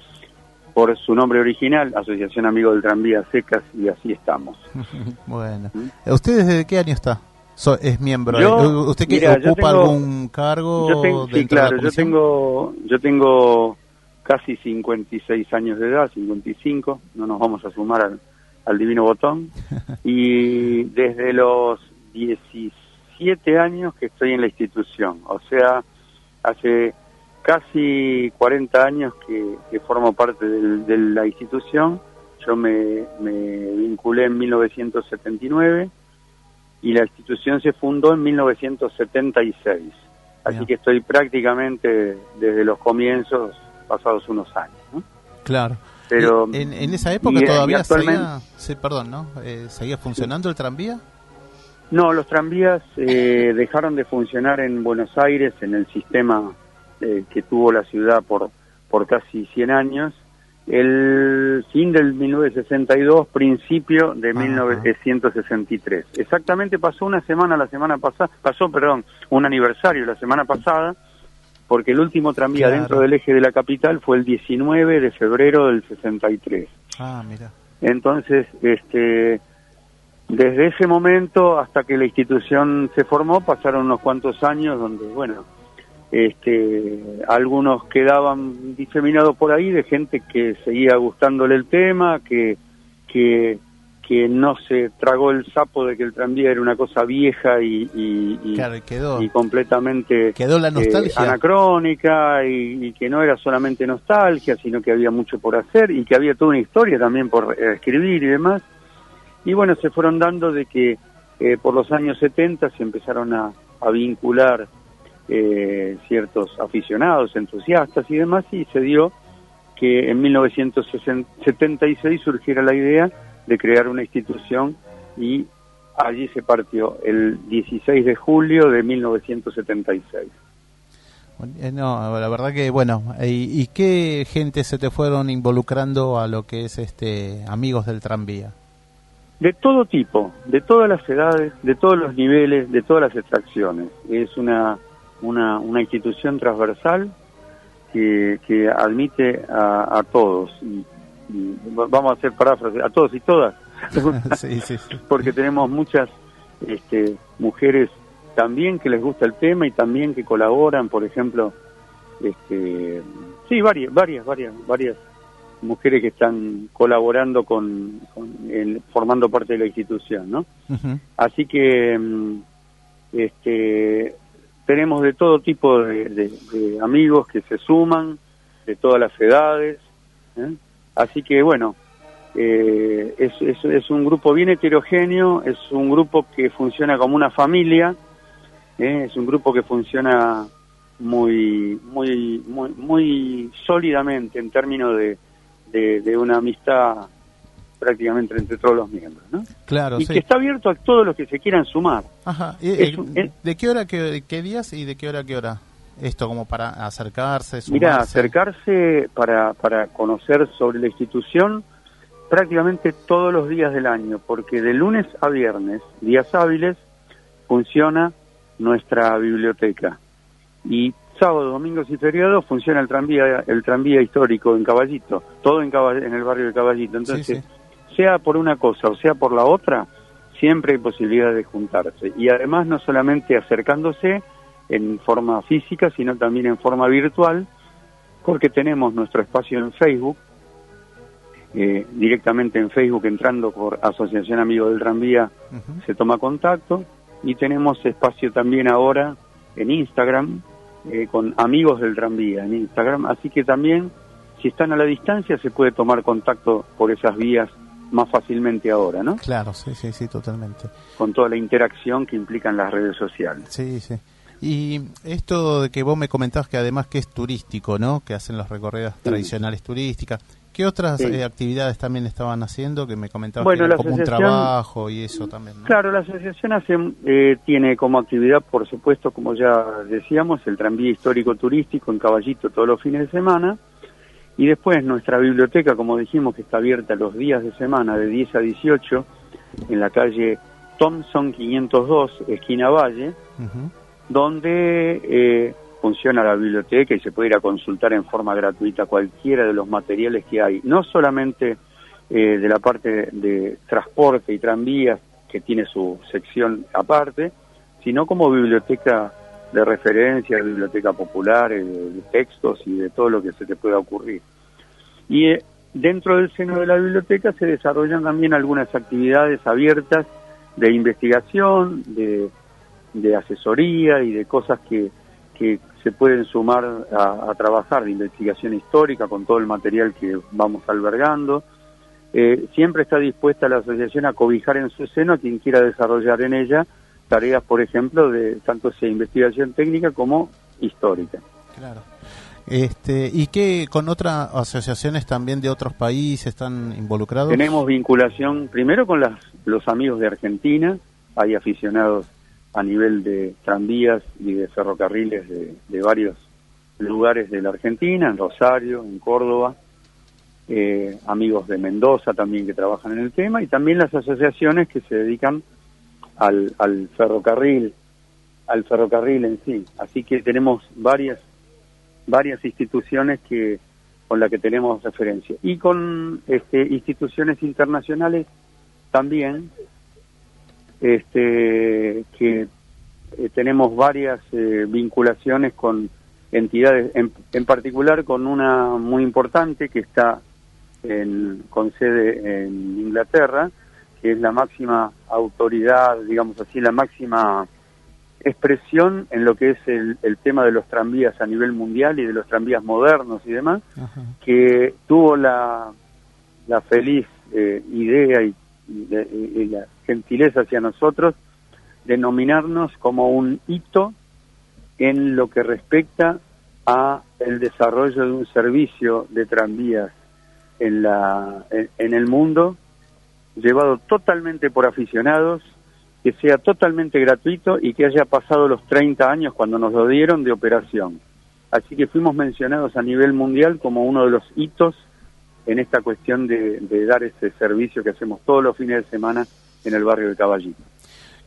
por su nombre original, Asociación Amigos del Tranvía Secas, y así estamos. (laughs) bueno. ¿Usted desde qué año está? So- ¿Es miembro? Yo- ¿Usted que mira, ocupa tengo- algún cargo Yo tengo, sí, claro, de la yo tengo, yo tengo casi 56 años de edad, 55, no nos vamos a sumar al, al divino botón, (laughs) y desde los 17 años que estoy en la institución, o sea, hace casi 40 años que, que formo parte del- de la institución, yo me, me vinculé en 1979 y la institución se fundó en 1976. Así Bien. que estoy prácticamente desde los comienzos, pasados unos años. ¿no? Claro. Pero, ¿Y en, en esa época y- y todavía actualmente- seguía, sí, perdón, ¿no? Eh, ¿Seguía funcionando el tranvía? No, los tranvías eh, dejaron de funcionar en Buenos Aires en el sistema eh, que tuvo la ciudad por, por casi 100 años. El fin del 1962, principio de Ajá. 1963. Exactamente pasó una semana la semana pasada, pasó, perdón, un aniversario la semana pasada, porque el último tranvía Claro. dentro del eje de la capital fue el 19 de febrero del 63. Ah, mira. Entonces, este, desde ese momento hasta que la institución se formó, pasaron unos cuantos años donde, bueno, este, algunos quedaban diseminados por ahí de gente que seguía gustándole el tema, que, que, que no se tragó el sapo de que el tranvía era una cosa vieja y, y, y- Claro, y quedó. y completamente Quedó la eh, nostalgia. anacrónica y, y que no era solamente nostalgia, sino que había mucho por hacer y que había toda una historia también por eh, escribir y demás. Y bueno, se fueron dando de que eh, por los años 70 se empezaron a, a vincular eh, ciertos aficionados, entusiastas y demás, y se dio que en 1976 surgiera la idea de crear una institución y allí se partió el 16 de julio de 1976. Eh, No, la verdad que, bueno, ¿y, y qué gente se te fueron involucrando a lo que es este Amigos del Tranvía? De todo tipo, de todas las edades, de todos los niveles, de todas las extracciones. Es una, una, una institución transversal que, que admite a, a todos. Y, y va- vamos a hacer paráfrasis, a todos y todas. (laughs) sí, sí, sí. porque tenemos muchas este, mujeres también que les gusta el tema y también que colaboran, por ejemplo, este, sí, varias, varias, varias, varias mujeres que están colaborando con, con el- formando parte de la institución, ¿no? Así que mm, este, tenemos de todo tipo de, amigos que se suman, de todas las edades. ¿eh? Así que bueno, eh, es, es, un grupo bien heterogéneo, es un grupo que funciona como una familia, ¿eh? es un grupo que funciona muy, muy, muy, muy sólidamente en términos de, de una amistad prácticamente entre todos los miembros, ¿no? Claro, y sí. que está abierto a todos los que se quieran sumar. Ajá. ¿Y, eh, un- ¿De qué hora, qué, qué días y de qué hora, qué hora? Esto como para acercarse, sumarse. Mira, acercarse para, para conocer sobre la institución prácticamente todos los días del año, porque de lunes a viernes, días hábiles, funciona nuestra biblioteca. Y sábado, domingos y feriados funciona el tranvía, el tranvía histórico en Caballito, todo en, Caball- en el barrio de Caballito. Entonces, Sí, sí. Sea por una cosa o sea por la otra, siempre hay posibilidad de juntarse. Y además no solamente acercándose en forma física, sino también en forma virtual, porque tenemos nuestro espacio en Facebook, eh, directamente en Facebook entrando por Asociación Amigos del Tranvía se toma contacto. Y tenemos espacio también ahora en Instagram eh, con amigos del tranvía en Instagram, así que también si están a la distancia se puede tomar contacto por esas vías más fácilmente ahora, ¿no? Claro, sí, sí, sí, totalmente. Con toda la interacción que implican las redes sociales. Sí, sí. Y esto de que vos me comentabas que además que es turístico, ¿no? Que hacen los recorridos tradicionales turísticas. ¿Qué otras Sí. eh, actividades también estaban haciendo? Que me comentabas Bueno, que era como un trabajo y eso también, ¿no? Claro, la asociación hace, eh, tiene como actividad, por supuesto, como ya decíamos, el tranvía histórico turístico en Caballito todos los fines de semana. Y después nuestra biblioteca, como dijimos, que está abierta los días de semana de 10 a 18 en la calle Thompson 502, esquina Valle, donde eh, funciona la biblioteca y se puede ir a consultar en forma gratuita cualquiera de los materiales que hay, no solamente eh, de la parte de transporte y tranvías, que tiene su sección aparte, sino como biblioteca de referencia, biblioteca popular, eh, de textos y de todo lo que se te pueda ocurrir. Y eh, dentro del seno de la biblioteca se desarrollan también algunas actividades abiertas de investigación, de, de asesoría y de cosas que, que se pueden sumar a, a trabajar, de investigación histórica con todo el material que vamos albergando. Eh, siempre está dispuesta la asociación a cobijar en su seno a quien quiera desarrollar en ella tareas, por ejemplo, de tanto sea investigación técnica como histórica. Claro. Este, ¿Y qué con otras asociaciones también de otros países están involucrados? Tenemos vinculación primero con las, los amigos de Argentina, hay aficionados a nivel de tranvías y de ferrocarriles de, de varios lugares de la Argentina, en Rosario, en Córdoba, eh, amigos de Mendoza también que trabajan en el tema, y también las asociaciones que se dedican al, al ferrocarril, al ferrocarril en sí. Así que tenemos varias, varias instituciones que con las que tenemos referencia. Y con este, instituciones internacionales también, este, que eh, tenemos varias eh, vinculaciones con entidades, en, en particular con una muy importante que está en, con sede en Inglaterra, que es la máxima autoridad, digamos así, la máxima expresión en lo que es el, el tema de los tranvías a nivel mundial y de los tranvías modernos y demás, Ajá. que tuvo la, la feliz eh, idea y, y de- y la gentileza hacia nosotros de nominarnos como un hito en lo que respecta a el desarrollo de un servicio de tranvías en la en, en el mundo llevado totalmente por aficionados que sea totalmente gratuito y que haya pasado los 30 años cuando nos lo dieron de operación. Así que fuimos mencionados a nivel mundial como uno de los hitos en esta cuestión de, de dar ese servicio que hacemos todos los fines de semana en el barrio de Caballito.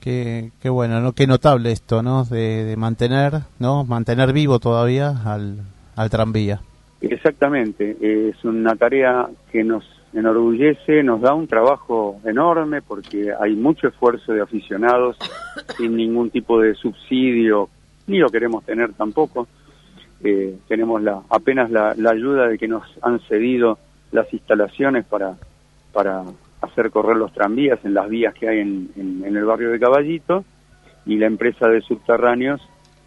Qué, qué bueno, ¿no? Qué notable esto, ¿no? De, de mantener, ¿no? Mantener vivo todavía al, al tranvía. Exactamente, es una tarea que nos enorgullece, nos da un trabajo enorme porque hay mucho esfuerzo de aficionados (laughs) sin ningún tipo de subsidio, ni lo queremos tener tampoco. Eh, tenemos la, apenas la, la ayuda de que nos han cedido las instalaciones para, para hacer correr los tranvías en las vías que hay en, en- en el barrio de Caballito y la empresa de subterráneos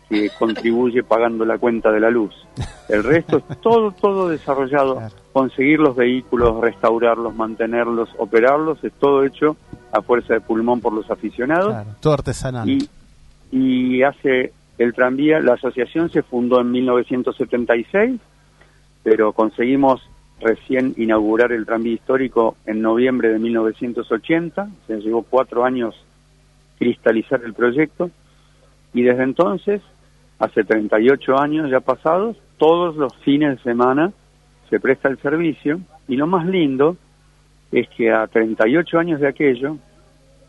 que contribuye pagando la cuenta de la luz. El resto es todo, todo desarrollado. Conseguir los vehículos, restaurarlos, mantenerlos, operarlos, es todo hecho a fuerza de pulmón por los aficionados. Claro, todo artesanal. Y, y hace el tranvía, la asociación se fundó en 1976, pero conseguimos recién inaugurar el tranvía histórico en noviembre de 1980, se llevó cuatro años cristalizar el proyecto y desde entonces, hace 38 años ya pasados, todos los fines de semana se presta el servicio y lo más lindo es que a 38 años de aquello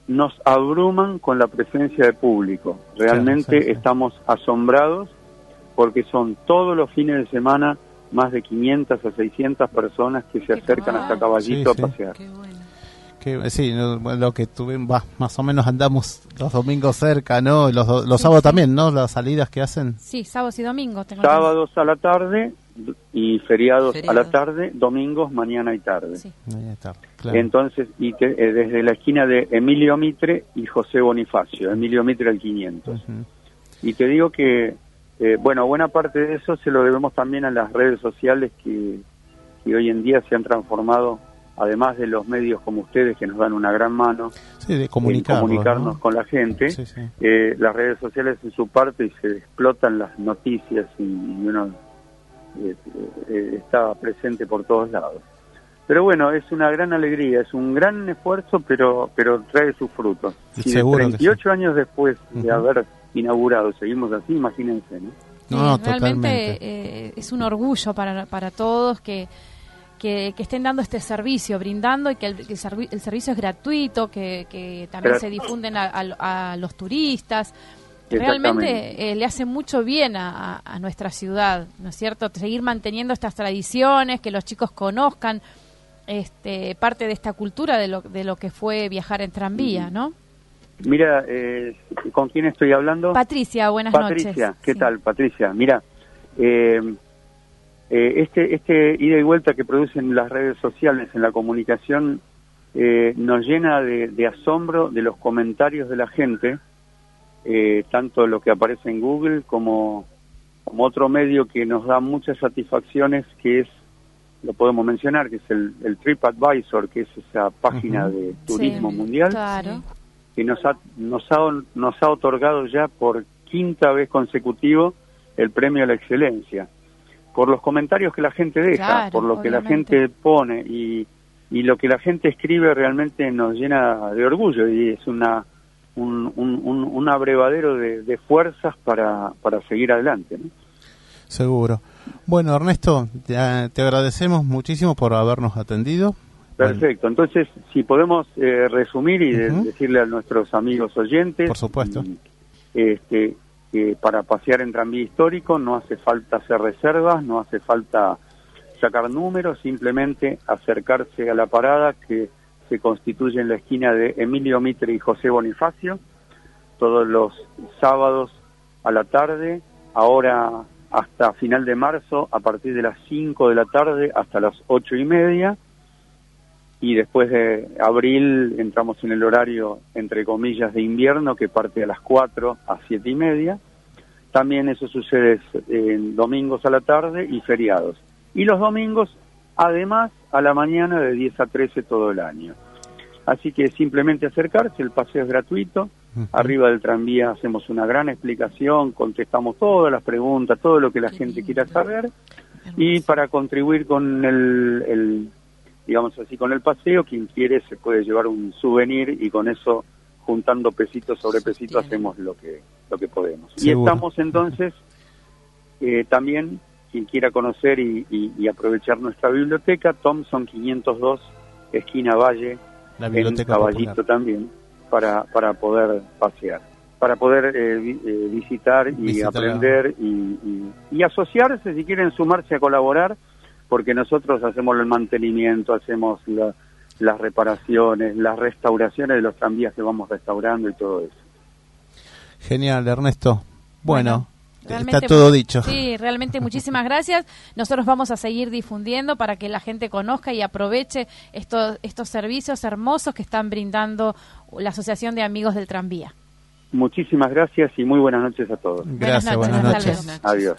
nos abruman con la presencia de público. Realmente Claro, sí, sí. estamos asombrados porque son todos los fines de semana más de 500 a 600 personas que se acercan hasta Caballito Sí, sí. a pasear. Qué bueno. Que, sí, lo que tuvimos, más o menos andamos los domingos cerca, ¿no? Los, los sábados también, ¿no? Las salidas que hacen. Sí, sábados y domingos. Tengo. Sábados a la tarde y feriados, a la tarde, domingos mañana y tarde. Sí. Ahí está, claro. Entonces, y que, eh, desde la esquina de Emilio Mitre y José Bonifacio, Emilio Mitre al 500. Ujú. Y te digo que, eh, bueno, buena parte de eso se lo debemos también a las redes sociales que, que hoy en día se han transformado, además de los medios como ustedes que nos dan una gran mano Sí, de en comunicarnos, comunicarnos ¿no? con la gente, Sí, sí. eh, las redes sociales en su parte y se explotan las noticias y, y uno eh, eh, está presente por todos lados. Pero bueno, es una gran alegría, es un gran esfuerzo, pero pero trae sus frutos. Y de Seguro que 38 años después de haber inaugurado, seguimos así, imagínense, ¿no? No, realmente totalmente. eh, es un orgullo para, para todos que, que, que estén dando este servicio, brindando y que el, que el servi- el servicio es gratuito, que, que también Pero- se difunden a, a- a los turistas. Realmente eh, le hace mucho bien a, a- nuestra ciudad, ¿no es cierto? Seguir manteniendo estas tradiciones, que los chicos conozcan este, parte de esta cultura de lo, de lo que fue viajar en tranvía, ¿no? Mira, eh, ¿con quién estoy hablando? Patricia, buenas Patricia, noches. ¿qué Sí. tal, Patricia? Mira, eh, eh, este, este ida y vuelta que producen las redes sociales en la comunicación eh, nos llena de, de asombro de los comentarios de la gente, eh, tanto lo que aparece en Google como, como otro medio que nos da muchas satisfacciones, que es, lo podemos mencionar, que es el, el TripAdvisor, que es esa página de turismo Sí, mundial Claro. que nos ha, nos ha nos ha otorgado ya por quinta vez consecutivo el premio a la excelencia por los comentarios que la gente deja Claro, por lo que la gente pone y, y lo que la gente escribe realmente nos llena de orgullo y es una un, un, un, un abrevadero de, de fuerzas para, para seguir adelante ¿no? Seguro. Bueno, Ernesto, te, te agradecemos muchísimo por habernos atendido. Perfecto, entonces si podemos eh, resumir y de- decirle a nuestros amigos oyentes, Por supuesto. este, que para pasear en tranvía histórico no hace falta hacer reservas, no hace falta sacar números, simplemente acercarse a la parada que se constituye en la esquina de Emilio Mitre y José Bonifacio, todos los sábados a la tarde, ahora hasta final de marzo, a partir de las 5 de la tarde hasta las ocho y media, y después de abril entramos en el horario, entre comillas, de invierno, que parte a las 4 a siete y media. También eso sucede en domingos a la tarde y feriados. Y los domingos, además, a la mañana de 10 a 13 todo el año. Así que simplemente acercarse, el paseo es gratuito. Arriba del tranvía hacemos una gran explicación, contestamos todas las preguntas, todo lo que la Qué gente lindo. quiera saber. Y para contribuir con el, el, digamos así, con el paseo, quien quiere se puede llevar un souvenir y con eso, juntando pesitos sobre Sostiene. hacemos lo que, lo que podemos. Y estamos entonces, eh, también, quien quiera conocer y, y- y aprovechar nuestra biblioteca, Thompson 502, esquina Valle, La en Caballito popular. también, para, para poder pasear, para poder eh, vi- eh, visitar y Visitar. aprender y, y- y asociarse, si quieren sumarse a colaborar, porque nosotros hacemos el mantenimiento, hacemos la- las reparaciones, las restauraciones de los tranvías que vamos restaurando y todo eso. Genial, Ernesto. Bueno, está Realmente todo dicho. Sí, realmente muchísimas (laughs) gracias. Nosotros vamos a seguir difundiendo para que la gente conozca y aproveche estos, estos servicios hermosos que están brindando la Asociación de Amigos del Tranvía. Muchísimas gracias y muy buenas noches a todos. Gracias, Buenas buenas noches, Adiós.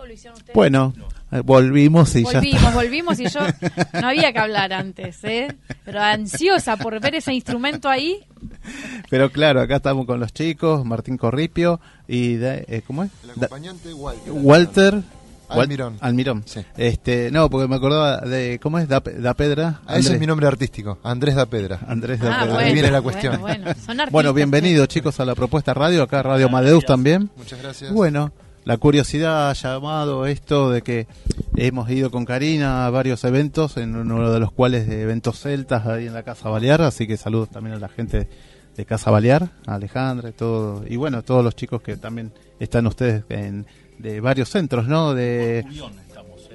¿O lo hicieron ustedes? Bueno, eh, volvimos y ya Volvimos, volvimos y yo (laughs) no había que hablar antes, ¿eh? Pero ansiosa por ver ese instrumento ahí. Pero claro, acá estamos con los chicos, Martín Corripio y de- eh, ¿cómo es? El acompañante Walter. Walter Wal- Almirón. Almirón. Sí. Este, no, porque me acordaba de ¿cómo es? Da, da Pedra. Ah, ese es mi nombre artístico, Andrés da Pedra. Andrés da Ah, Pedra. Ahí viene la cuestión. Bueno, bueno, son artistas, Bueno, bienvenidos chicos a la propuesta radio, acá Radio Madeus también. Muchas gracias. Bueno, la curiosidad ha llamado esto de que hemos ido con Karina a varios eventos, en uno de los cuales de eventos celtas ahí en la Casa Balear, así que saludos también a la gente de Casa Balear, a Alejandra y todo, y bueno, todos los chicos que también están ustedes en, de varios centros, ¿no? De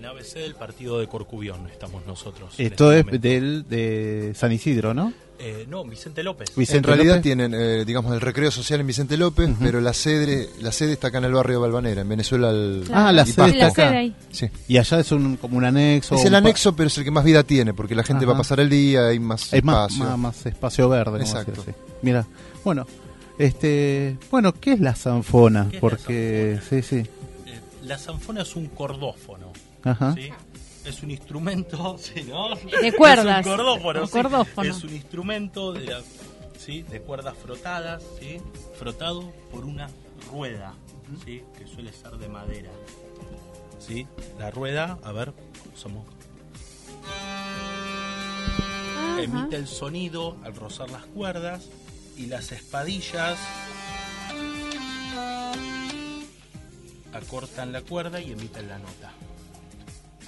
ABC del partido de Corcubión estamos nosotros. esto este es momento. del de San Isidro, ¿no? Eh, no, Vicente López. Vicente en realidad López. tienen, eh, digamos, el recreo social en Vicente López, pero la sede, la sede está acá en el barrio de Balvanera, en Venezuela. Al, Ah, la y sede está acá. sede. Sí. Y allá es un como un anexo. Es el anexo, pero es el que más vida tiene, porque la gente Ajá. va a pasar el día, hay más Es más, espacio. más, más espacio verde. Exacto. sí. Mira, bueno, este, bueno, ¿qué es la zanfona? ¿Qué es la Porque, sí, sí, Eh, la zanfona es un cordófono. Ajá. ¿sí? Es un instrumento, (laughs) ¿sí, ¿no? De cuerdas. Es un cordófono, Un sí. cordófono. Es un instrumento de, la- ¿sí? de cuerdas frotadas, ¿sí? frotado por una rueda, ¿sí? que suele ser de madera. ¿sí? La rueda, a ver, somos Ajá. emite el sonido al rozar las cuerdas y las espadillas acortan la cuerda y emiten la nota.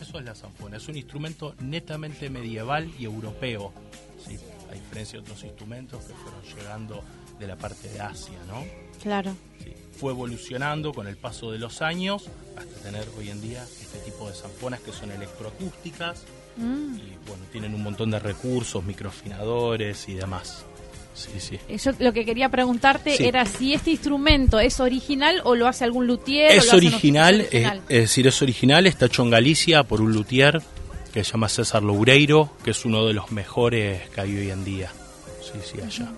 Eso es la zanfona, es un instrumento netamente medieval y europeo, ¿sí? a diferencia de otros instrumentos que fueron llegando de la parte de Asia, ¿no? Claro. Sí. Fue evolucionando con el paso de los años hasta tener hoy en día este tipo de zanfonas que son electroacústicas, Mm. y bueno, tienen un montón de recursos, microafinadores y demás. Sí, sí. Yo lo que quería preguntarte Sí. era si este instrumento es original o lo hace algún luthier. o Es lo hacen original, es, original. es decir, es original, está hecho en Galicia por un luthier que se llama César Loureiro, que es uno de los mejores que hay hoy en día. Sí, sí, allá.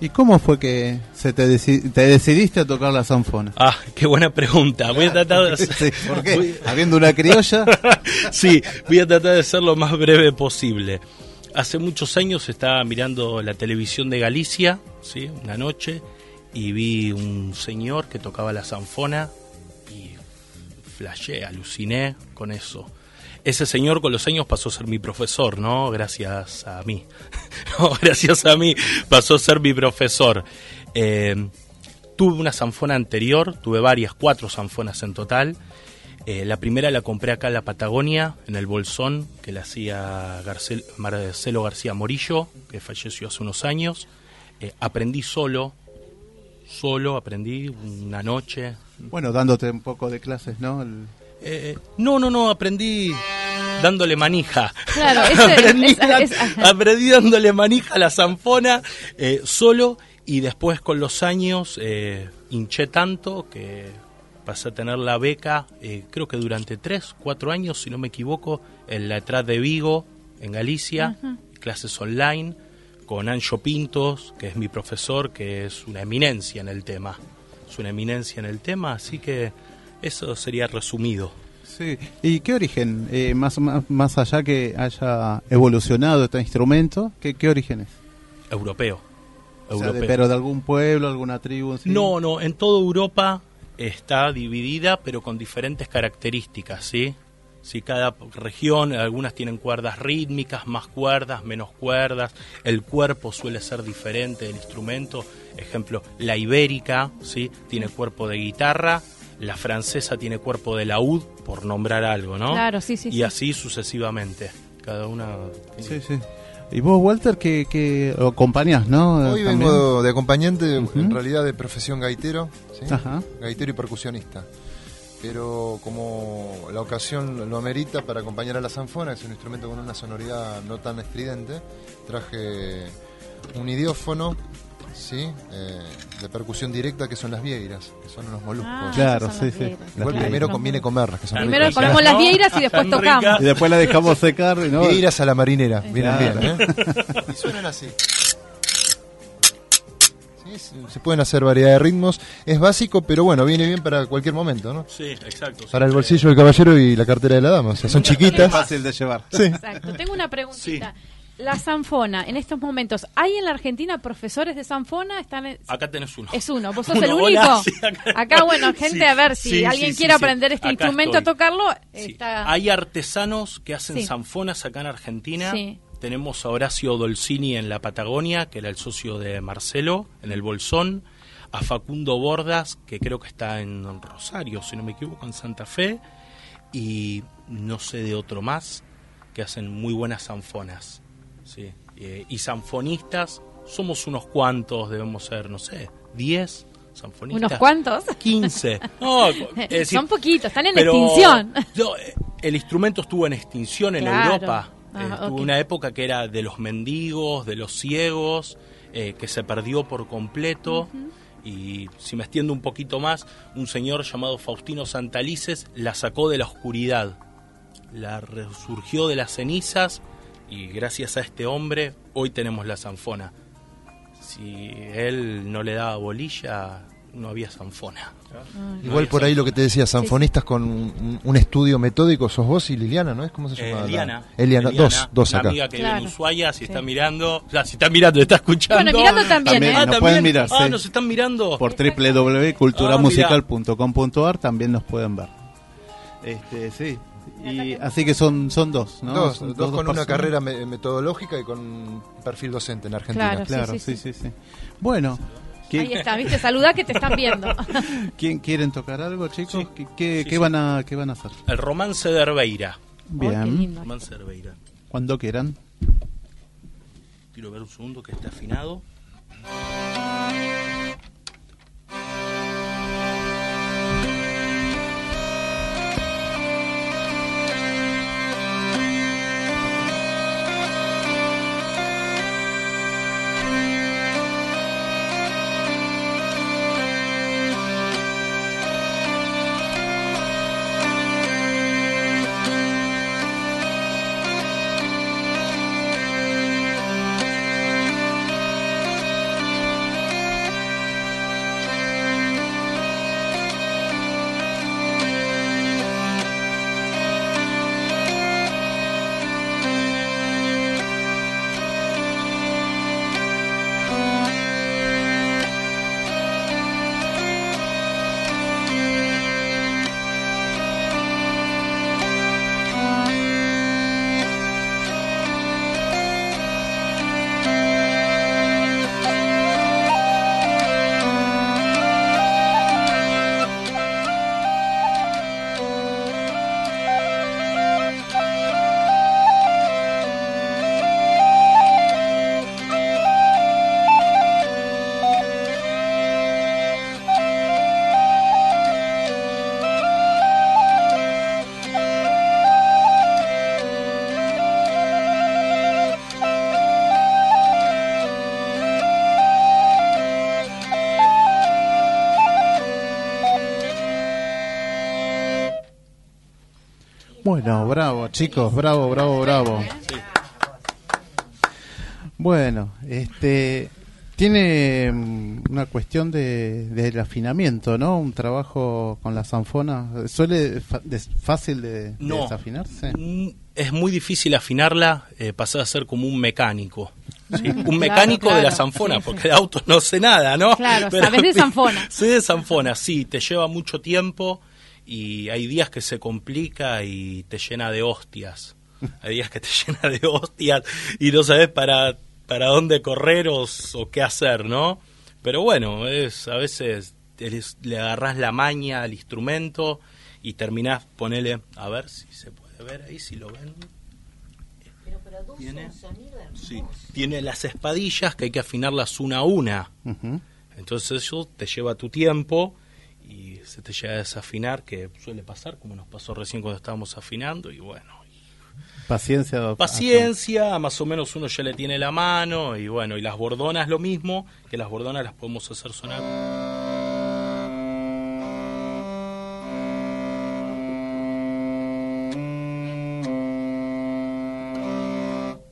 ¿Y cómo fue que se te, deci- te decidiste a tocar la zanfona? Ah, qué buena pregunta. Voy a tratar de (laughs) hacer- Sí, ¿Por qué? Voy- Habiendo una criolla. (laughs) sí, voy a tratar de ser lo más breve posible. Hace muchos años estaba mirando la televisión de Galicia, ¿sí? una noche, y vi un señor que tocaba la zanfona y flashé, aluciné con eso. Ese señor con los años pasó a ser mi profesor, ¿no? Gracias a mí. (laughs) No, gracias a mí pasó a ser mi profesor. Eh, tuve una zanfona anterior, tuve varias, cuatro zanfonas en total. Eh, la primera la compré acá en la Patagonia, en el Bolsón, que la hacía Garcel- Marcelo García Morillo, que falleció hace unos años. Eh, aprendí solo, solo aprendí una noche. Bueno, dándote un poco de clases, ¿no? El- Eh, no, no, no, aprendí dándole manija. Claro, (laughs) es- aprendí, es- da- es- aprendí dándole manija a la zanfona eh, solo y después con los años eh, hinché tanto que pasé a tener la beca, eh, creo que durante tres, cuatro años, si no me equivoco, en la ETRAD de Vigo, en Galicia, clases online, con Ancho Pintos, que es mi profesor, que es una eminencia en el tema. Es una eminencia en el tema, así que eso sería resumido. Sí. ¿Y qué origen? Eh, más, más, más allá que haya evolucionado este instrumento, ¿qué, qué origen es? Europeo. O sea, de- Europeo. pero de algún pueblo, alguna tribu. ¿sí? No, no, en toda Europa está dividida, pero con diferentes características, ¿sí? Sí, cada región, algunas tienen cuerdas rítmicas, más cuerdas, menos cuerdas, el cuerpo suele ser diferente del instrumento, ejemplo, la ibérica, ¿sí? Tiene cuerpo de guitarra, la francesa tiene cuerpo de laúd, por nombrar algo, ¿no? Claro, sí, sí, Y sí. así sucesivamente, cada una... Sí, sí. ¿Y vos, Walter, que, que acompañás, no? Hoy También. vengo de acompañante, Ujú. en realidad de profesión gaitero, ¿sí? Ajá. gaitero y percusionista. Pero como la ocasión lo amerita para acompañar a la zanfona, que es un instrumento con una sonoridad no tan estridente, traje un idiófono, ¿sí? Eh, de percusión directa, que son las vieiras, que son unos moluscos. Ah, Claro, sí, las sí. Igual Las primero conviene comerlas, que son Primero ricas. comemos las vieiras y después tocamos. Y después la dejamos secar, ¿no? Vieiras a la marinera, vienen Claro. bien, ¿eh? (laughs) Y suenan así. Sí, se- pueden hacer variedad de ritmos. Es básico, pero bueno, viene bien para cualquier momento, ¿no? Sí, exacto. Para el bolsillo del caballero y la cartera de la dama. O sea, son Es chiquitas. fácil de llevar. Sí. Exacto. Tengo una preguntita. La sanfona, en estos momentos, ¿hay en la Argentina profesores de sanfona? Están en- Acá tenés uno. Es uno, vos sos Uno, el hola, único. (laughs) sí, acá. acá. bueno, gente, Sí, a ver, si sí, alguien quiere aprender este Acá instrumento estoy. a tocarlo, está... Hay artesanos que hacen sanfonas acá en Argentina. Tenemos a Horacio Dolcini en la Patagonia, que era el socio de Marcelo, en el Bolsón. A Facundo Bordas, que creo que está en Rosario, si no me equivoco, en Santa Fe. Y no sé de otro más, que hacen muy buenas sanfonas. Sí. Eh, y sanfonistas, somos unos cuantos, debemos ser, no sé, 10 sanfonistas. ¿Unos cuantos? 15. (laughs) No, es decir, Son poquitos, están en pero, extinción. no, eh, el instrumento estuvo en extinción en Claro. Europa. Ah, Eh, tuvo una época que era de los mendigos, de los ciegos, eh, que se perdió por completo. Y si me extiendo un poquito más, un señor llamado Faustino Santalices la sacó de la oscuridad, la resurgió de las cenizas y gracias a este hombre hoy tenemos la zanfona. Si él no le daba bolilla, no había zanfona. Igual por ahí lo que te decía, sanfonistas con un, un estudio metódico, sos vos y Liliana, ¿no es? ¿Cómo se Eh, llama? la- Eliana. Eliana, dos, dos una acá. amiga que vive en Ushuaia, si Sí. está mirando, o sea, si está mirando, está escuchando. Bueno, mirando también, También, ¿eh? Ah, nos también. pueden mirar, Ah, nos están mirando. Por www.culturamusical.com.ar también nos pueden ver. Este, sí. Y, así que son, son dos, ¿no? Dos, Son dos con una carrera me- metodológica y con un perfil docente en Argentina. Claro. Claro, Sí, sí, sí, sí, sí. Bueno, ¿quién, Ahí está, viste, saluda que te están viendo. (laughs) quién quieren tocar algo, chicos? Sí. ¿Qué, qué- Sí, qué sí. van a, qué van a hacer? El romance de Herbeira. Oh, Bien, lindo. Romance de Herbeira. cuando quieran. Quiero ver un segundo que está afinado. Bueno, bravo, chicos, bravo, bravo, bravo. Bueno, este tiene mm, una cuestión de, del afinamiento, ¿no? Un trabajo con la zanfona. ¿Suele fácil de, de No. desafinarse? Mm, Es muy difícil afinarla, eh, pasar a ser como un mecánico. ¿sí? (laughs) Un Claro, mecánico de la zanfona, porque de autos no sé nada, ¿no? Claro, sabes de zanfona. (laughs) Sé de zanfona, sí, te lleva mucho tiempo y hay días que se complica y te llena de hostias. (laughs) Hay días que te (laughs) llena de hostias y no sabes para, para dónde correr o, qué hacer, ¿no? Pero bueno, es a veces le agarrás la maña al instrumento y terminás, ponele, a ver si se puede ver ahí, si lo ven. Tiene, sí, tiene las espadillas que hay que afinarlas una a una. Entonces eso te lleva tu tiempo se te llega a desafinar, que suele pasar, como nos pasó recién cuando estábamos afinando, y bueno, Paciencia. paciencia, más o menos uno ya le tiene la mano, y bueno, y las bordonas lo mismo, que las bordonas las podemos hacer sonar.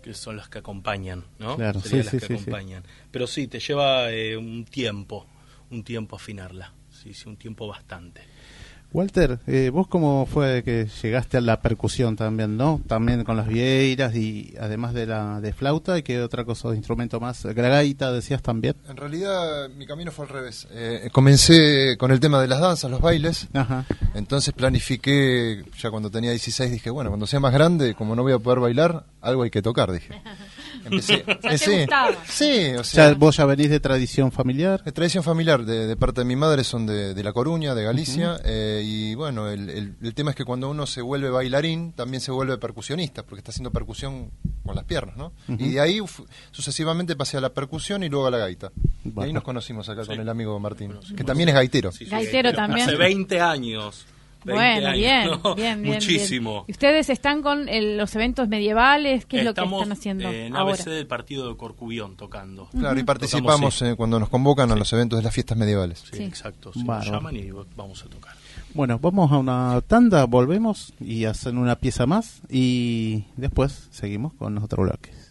que son las que acompañan, ¿no? Claro, Serían sí, las sí, que sí. acompañan. Pero sí, te lleva eh, un tiempo, un tiempo afinarla, sí, sí, un tiempo bastante. Walter, eh, vos cómo fue que llegaste a la percusión también, ¿no? También con las vieiras y además de la de flauta y qué otra cosa, instrumento más, la gaita decías también. En realidad mi camino fue al revés. Eh, comencé con el tema de las danzas, los bailes. Ajá. Entonces planifiqué, ya cuando tenía 16, dije, bueno, cuando sea más grande, como no voy a poder bailar, algo hay que tocar, dije. (laughs) Empecé. Ya te eh, sí, gustaba. sí, o O sea, sea, vos ya venís de tradición familiar. de tradición familiar, de, de parte de mi madre son de, de La Coruña, de Galicia, eh, y bueno, el, el- el tema es que cuando uno se vuelve bailarín, también se vuelve percusionista, porque está haciendo percusión con las piernas, ¿no? Y de ahí sucesivamente pasé a la percusión y luego a la gaita. Y ahí nos conocimos acá Sí. con el amigo Martín, que también es gaitero. Sí, sí, Gaitero también. Hace 20 años. 20 Bueno, años, bien, ¿no? bien, bien. Muchísimo. bien. ¿Y ustedes están con el- los eventos medievales? ¿Qué es lo que están haciendo en ahora? ABC del partido de Corcubión tocando. Claro, y participamos sí. eh, cuando nos convocan a los eventos de las fiestas medievales. Sí, Sí. exacto. sí, nos llaman y vamos a tocar. Bueno, vamos a una tanda, volvemos y hacen una pieza más y después seguimos con los otros bloques.